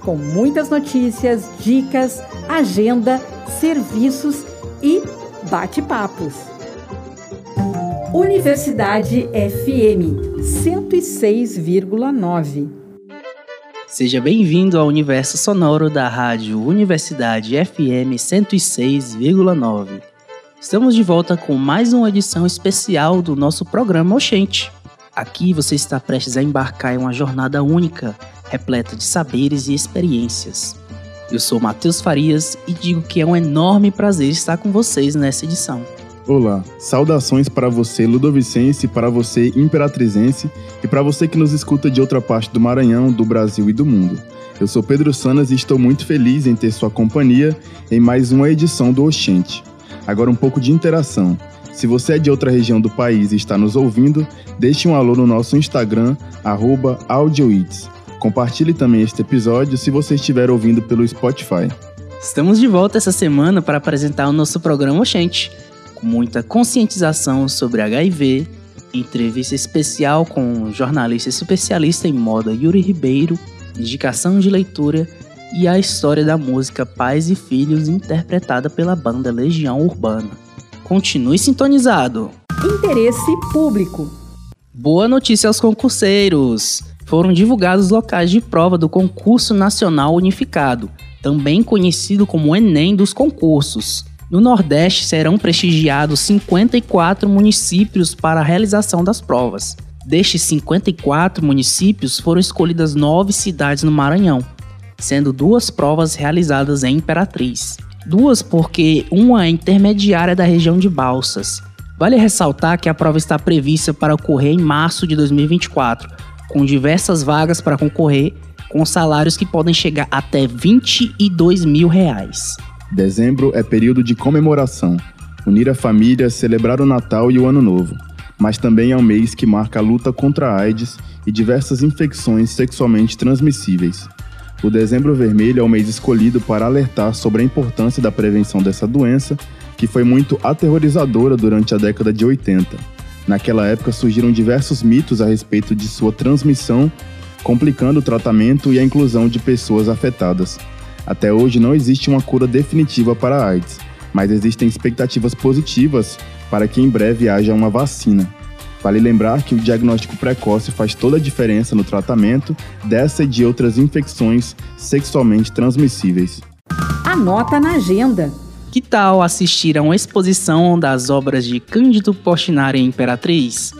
com muitas notícias, dicas, agenda, serviços e bate-papos. Universidade FM 106,9. Seja bem-vindo ao universo sonoro da rádio Universidade FM 106,9. Estamos de volta com mais uma edição especial do nosso programa Oxente. Aqui você está prestes a embarcar em uma jornada única, repleta de saberes e experiências. Eu sou Matheus Farias e digo que é um enorme prazer estar com vocês nessa edição. Olá, saudações para você ludovicense, para você imperatrizense e para você que nos escuta de outra parte do Maranhão, do Brasil e do mundo. Eu sou Pedro Sanas e estou muito feliz em ter sua companhia em mais uma edição do Oxente. Agora um pouco de interação. Se você é de outra região do país e está nos ouvindo, deixe um alô no nosso Instagram, audioits. Compartilhe também este episódio se você estiver ouvindo pelo Spotify. Estamos de volta essa semana para apresentar o nosso programa Oxente, com muita conscientização sobre HIV, entrevista especial com o jornalista especialista em moda Yuri Ribeiro, indicação de leitura e a história da música Pais e Filhos interpretada pela banda Legião Urbana. Continue sintonizado! Interesse público. Boa notícia aos concurseiros! foram divulgados os locais de prova do Concurso Nacional Unificado, também conhecido como Enem dos concursos. No Nordeste serão prestigiados 54 municípios para a realização das provas. Destes 54 municípios foram escolhidas nove cidades no Maranhão, sendo duas provas realizadas em Imperatriz. Duas porque uma é intermediária da região de Balsas. Vale ressaltar que a prova está prevista para ocorrer em março de 2024, com diversas vagas para concorrer, com salários que podem chegar até 22 mil reais. Dezembro é período de comemoração, unir a família, celebrar o Natal e o Ano Novo, mas também é um mês que marca a luta contra a AIDS e diversas infecções sexualmente transmissíveis. O Dezembro Vermelho é o mês escolhido para alertar sobre a importância da prevenção dessa doença, que foi muito aterrorizadora durante a década de 80 Naquela época surgiram diversos mitos a respeito de sua transmissão, complicando o tratamento e a inclusão de pessoas afetadas. Até hoje não existe uma cura definitiva para a AIDS, mas existem expectativas positivas para que em breve haja uma vacina. Vale lembrar que o diagnóstico precoce faz toda a diferença no tratamento dessa e de outras infecções sexualmente transmissíveis. Anota na agenda. Que tal assistir a uma exposição das obras de Cândido Portinari Imperatriz?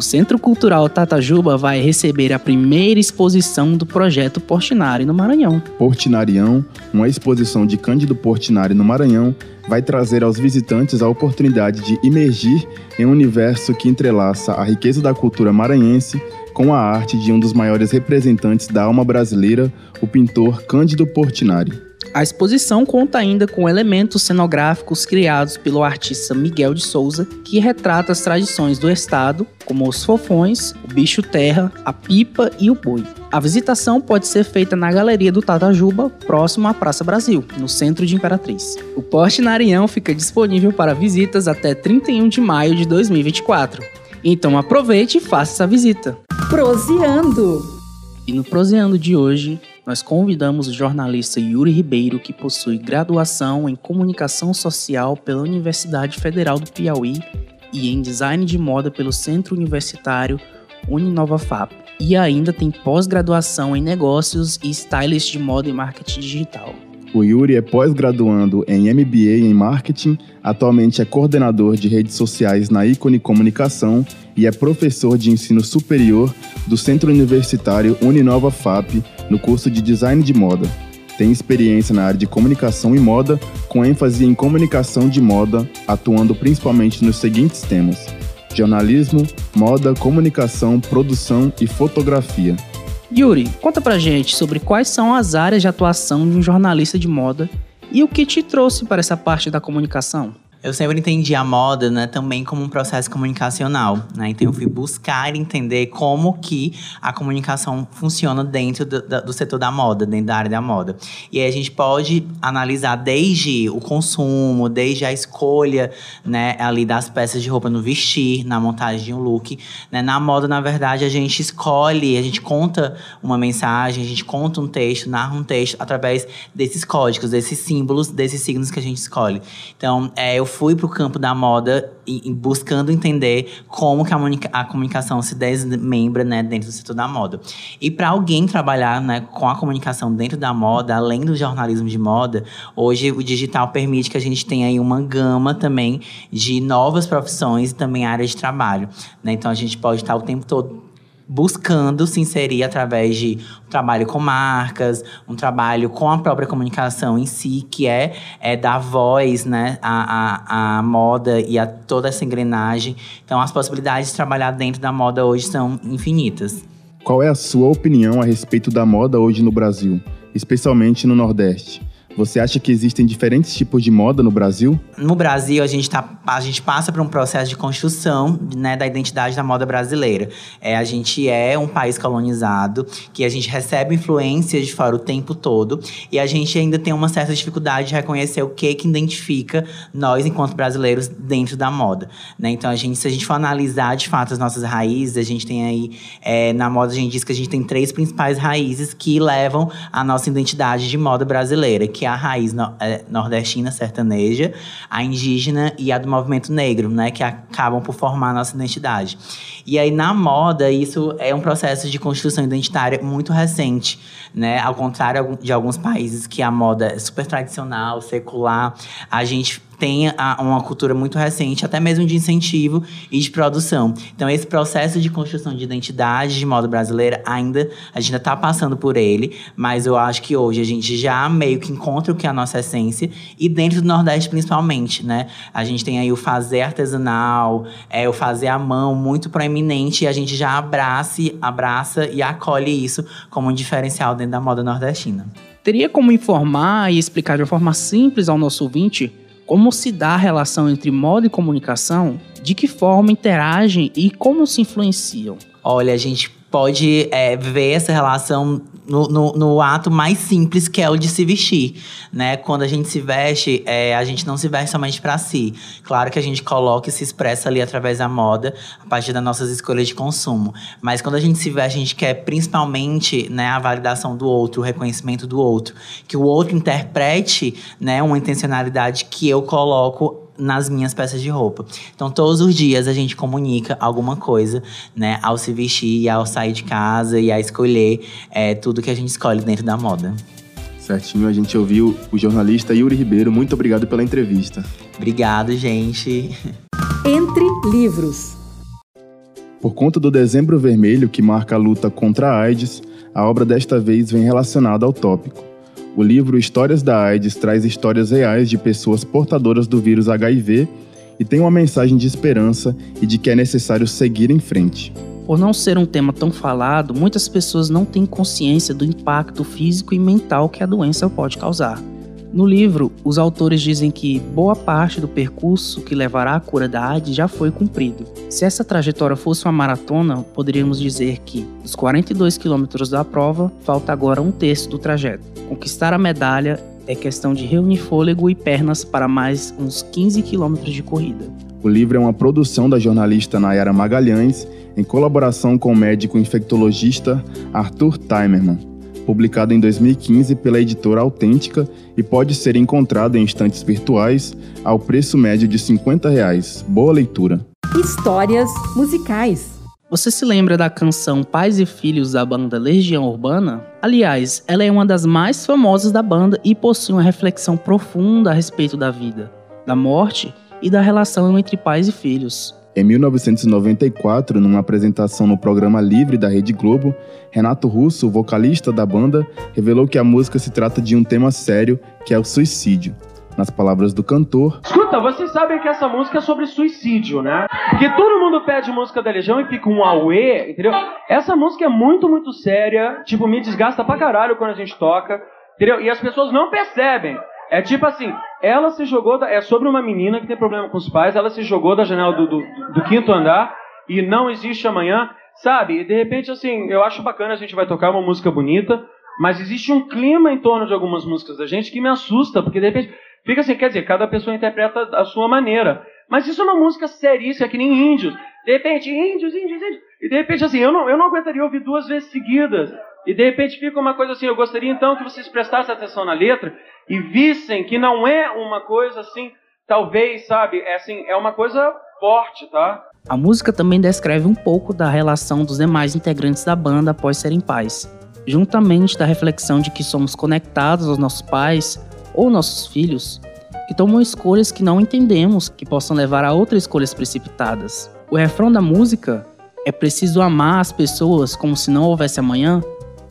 O Centro Cultural Tatajuba vai receber a primeira exposição do projeto Portinari no Maranhão. Portinarião, uma exposição de Cândido Portinari no Maranhão, vai trazer aos visitantes a oportunidade de imergir em um universo que entrelaça a riqueza da cultura maranhense com a arte de um dos maiores representantes da alma brasileira, o pintor Cândido Portinari. A exposição conta ainda com elementos cenográficos criados pelo artista Miguel de Souza, que retrata as tradições do estado, como os fofões, o bicho terra, a pipa e o boi. A visitação pode ser feita na Galeria do Tatajuba, próximo à Praça Brasil, no centro de Imperatriz. O Porte Narião fica disponível para visitas até 31 de maio de 2024. Então aproveite e faça essa visita. Proseando! E no Proseando de hoje, nós convidamos o jornalista Yuri Ribeiro, que possui graduação em Comunicação Social pela Universidade Federal do Piauí e em Design de Moda pelo Centro Universitário Uninova FAP. E ainda tem pós-graduação em Negócios e Stylist de Moda e Marketing Digital. O Yuri é pós-graduando em MBA em Marketing, atualmente é coordenador de redes sociais na Icone Comunicação e é professor de ensino superior do Centro Universitário Uninova FAP no curso de Design de Moda. Tem experiência na área de comunicação e moda, com ênfase em comunicação de moda, atuando principalmente nos seguintes temas: jornalismo, moda, comunicação, produção e fotografia. Yuri, conta pra gente sobre quais são as áreas de atuação de um jornalista de moda E o que te trouxe para essa parte da comunicação? Eu sempre entendi a moda, né, também como um processo comunicacional, né? Então eu fui buscar entender como que a comunicação funciona dentro do, do, setor da moda, dentro da área da moda. E aí a gente pode analisar desde o consumo, desde a escolha, né, ali das peças de roupa no vestir, na montagem de um look, né? Na moda, na verdade, a gente escolhe, a gente conta uma mensagem, a gente conta um texto, narra um texto através desses códigos, desses símbolos, desses signos que a gente escolhe. Então, é, eu fui para o campo da moda e, e buscando entender como que a, a, comunicação se desmembra né, dentro do setor da moda. E para alguém trabalhar né, com a comunicação dentro da moda, além do jornalismo de moda, hoje o digital permite que a gente tenha aí uma gama também de novas profissões e também áreas de trabalho. Né? Então a gente pode estar o tempo todo buscando se inserir através de um trabalho com marcas, um trabalho com a própria comunicação em si, que é, é dar voz né, à, à, à moda e a toda essa engrenagem. Então, as possibilidades de trabalhar dentro da moda hoje são infinitas. Qual é a sua opinião a respeito da moda hoje no Brasil, especialmente no Nordeste? Você acha que existem diferentes tipos de moda no Brasil? No Brasil, a gente, tá, a gente passa por um processo de construção né, da identidade da moda brasileira. É, a gente é um país colonizado, que a gente recebe influências de fora o tempo todo, e a gente ainda tem uma certa dificuldade de reconhecer o que, que identifica nós, enquanto brasileiros, dentro da moda. Né? Então, a gente, se a gente for analisar de fato as nossas raízes, a gente tem aí, é, na moda, a gente diz que a gente tem três principais raízes que levam a nossa identidade de moda brasileira, que é a raiz no, é, nordestina sertaneja, a indígena e a do movimento negro, né, que acabam por formar a nossa identidade. E aí na moda isso é um processo de construção identitária muito recente, né? Ao contrário de alguns países que a moda é super tradicional, secular, a gente tem uma cultura muito recente, até mesmo de incentivo e de produção. Então, esse processo de construção de identidade de moda brasileira, ainda a gente ainda está passando por ele, mas eu acho que hoje a gente já meio que encontra o que é a nossa essência, e dentro do Nordeste principalmente, né? A gente tem aí o fazer artesanal, é, o fazer à mão muito proeminente, e a gente já abraça, abraça e acolhe isso como um diferencial dentro da moda nordestina. Teria como informar e explicar de uma forma simples ao nosso ouvinte como se dá a relação entre moda e comunicação? De que forma interagem e como se influenciam? Olha, a gente pode é, ver essa relação no, no, ato mais simples que é o de se vestir, né? Quando a gente se veste, é, a gente não se veste somente para si. Claro que a gente coloca e se expressa ali através da moda, a partir das nossas escolhas de consumo. Mas quando a gente se veste, a gente quer principalmente, né, a validação do outro, o reconhecimento do outro, que o outro interprete, né, uma intencionalidade que eu coloco nas minhas peças de roupa. Então, todos os dias a gente comunica alguma coisa, né? Ao se vestir, ao sair de casa e a escolher é, tudo que a gente escolhe dentro da moda. Certinho, a gente ouviu o jornalista Yuri Ribeiro. Muito obrigado pela entrevista. Obrigado, gente. Entre livros. Por conta do Dezembro Vermelho, que marca a luta contra a AIDS, a obra desta vez vem relacionada ao tópico. O livro Histórias da AIDS traz histórias reais de pessoas portadoras do vírus HIV e tem uma mensagem de esperança e de que é necessário seguir em frente. Por não ser um tema tão falado, muitas pessoas não têm consciência do impacto físico e mental que a doença pode causar. No livro, os autores dizem que boa parte do percurso que levará à cura da AIDS já foi cumprido. Se essa trajetória fosse uma maratona, poderíamos dizer que, dos 42 quilômetros da prova, falta agora um terço do trajeto. Conquistar a medalha é questão de reunir fôlego e pernas para mais uns 15 quilômetros de corrida. O livro é uma produção da jornalista Nayara Magalhães, em colaboração com o médico infectologista Arthur Timerman publicado em 2015 pela editora Autêntica e pode ser encontrado em estantes virtuais ao preço médio de 50 reais. Boa leitura. Histórias musicais. Você se lembra da canção Pais e Filhos da banda Legião Urbana? Aliás, ela é uma das mais famosas da banda e possui uma reflexão profunda a respeito da vida, da morte e da relação entre pais e filhos. Em 1994, numa apresentação no programa Livre da Rede Globo, Renato Russo, vocalista da banda, revelou que a música se trata de um tema sério, que é o suicídio. Nas palavras do cantor. Escuta, vocês sabem que essa música é sobre suicídio, né? Porque todo mundo pede música da Legião e fica um auê, entendeu? Essa música é muito, muito séria, tipo, me desgasta pra caralho quando a gente toca, entendeu? E as pessoas não percebem. É tipo assim, ela se jogou, da, é sobre uma menina que tem problema com os pais, ela se jogou da janela do, do, do quinto andar e não existe amanhã, sabe? E de repente, assim, eu acho bacana, a gente vai tocar uma música bonita, mas existe um clima em torno de algumas músicas da gente que me assusta, porque de repente fica assim, quer dizer, cada pessoa interpreta a sua maneira. Mas isso é uma música seríssima, é que nem índios. De repente, índios, índios, índios. E de repente, assim, eu não, eu não aguentaria ouvir duas vezes seguidas. E de repente fica uma coisa assim, eu gostaria então que vocês prestassem atenção na letra e vissem que não é uma coisa assim, talvez, sabe, é assim, é uma coisa forte, tá? A música também descreve um pouco da relação dos demais integrantes da banda após serem pais, juntamente da reflexão de que somos conectados aos nossos pais ou nossos filhos, que tomam escolhas que não entendemos, que possam levar a outras escolhas precipitadas. O refrão da música é preciso amar as pessoas como se não houvesse amanhã,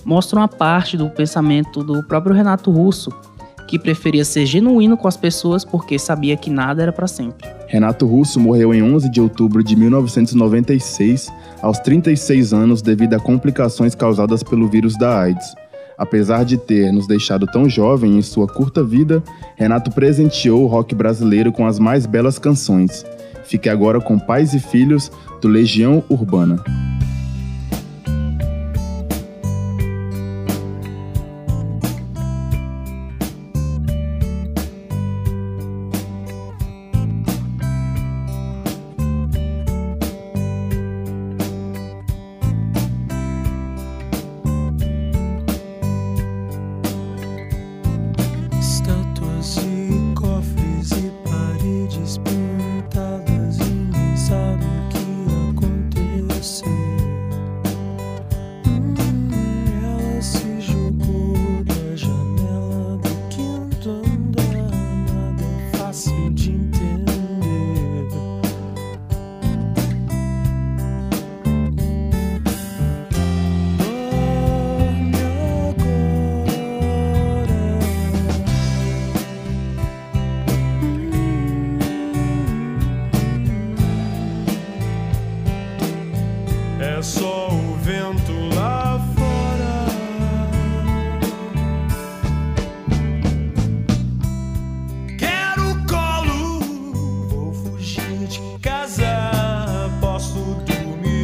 mostra uma parte do pensamento do próprio Renato Russo, que preferia ser genuíno com as pessoas porque sabia que nada era para sempre. Renato Russo morreu em 11 de outubro de 1996, aos 36 anos, devido a complicações causadas pelo vírus da AIDS. Apesar de ter nos deixado tão jovem em sua curta vida, Renato presenteou o rock brasileiro com as mais belas canções. Fique agora com Pais e Filhos, do Legião Urbana.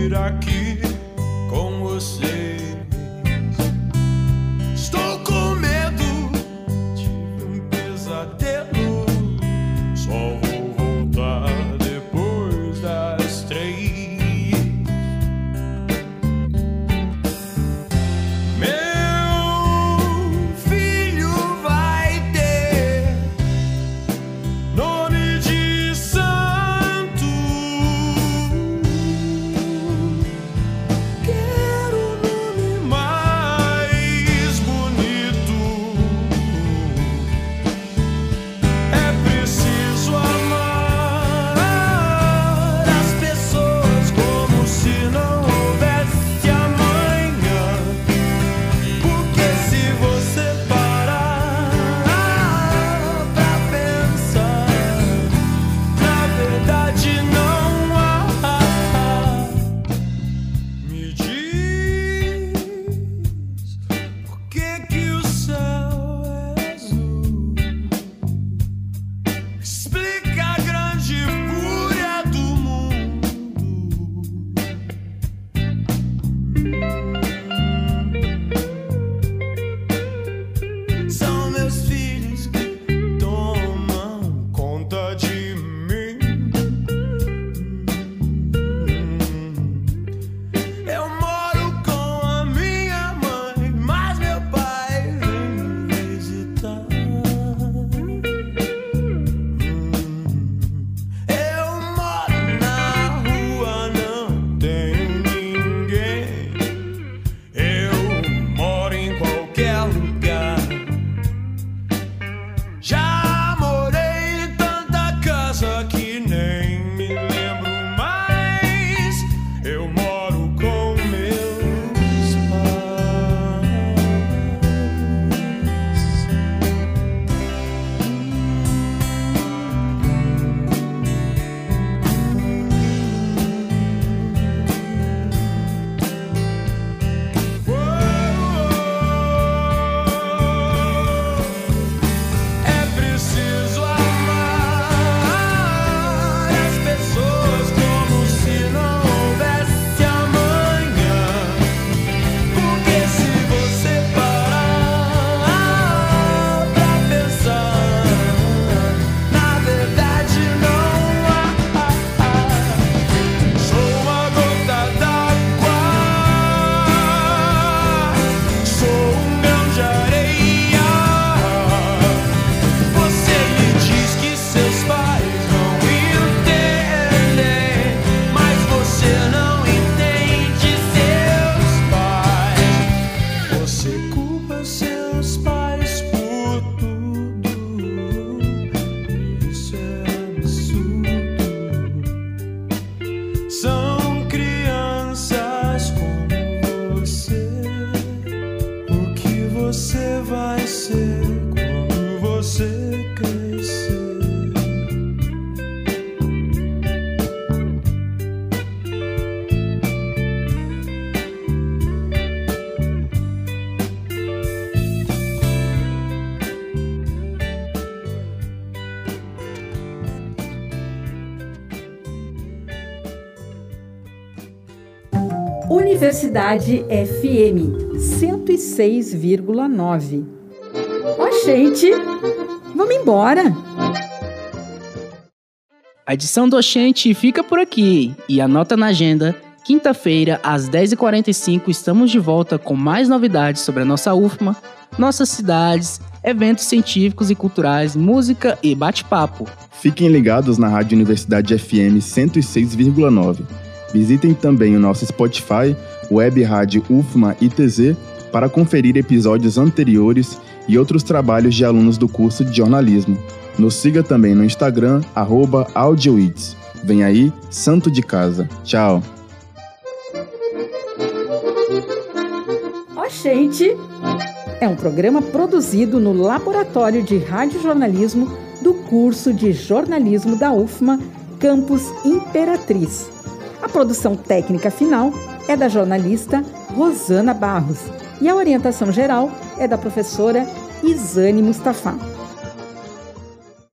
É Universidade FM 106,9. Ó, gente, vamos embora! A edição do Oxente fica por aqui e anota na agenda. Quinta-feira, às 10h45, estamos de volta com mais novidades sobre a nossa UFMA, nossas cidades, eventos científicos e culturais, música e bate-papo. Fiquem ligados na Rádio Universidade FM 106,9. Visitem também o nosso Spotify, Web Rádio UFMA ITZ, para conferir episódios anteriores e outros trabalhos de alunos do curso de jornalismo. Nos siga também no Instagram, arroba AudioIts. Vem aí, Santo de Casa. Tchau! Ó, gente! É um programa produzido no Laboratório de Radiojornalismo do curso de jornalismo da UFMA, Campus Imperatriz. A produção técnica final é da jornalista Rosana Barros e a orientação geral é da professora Isane Mustafa.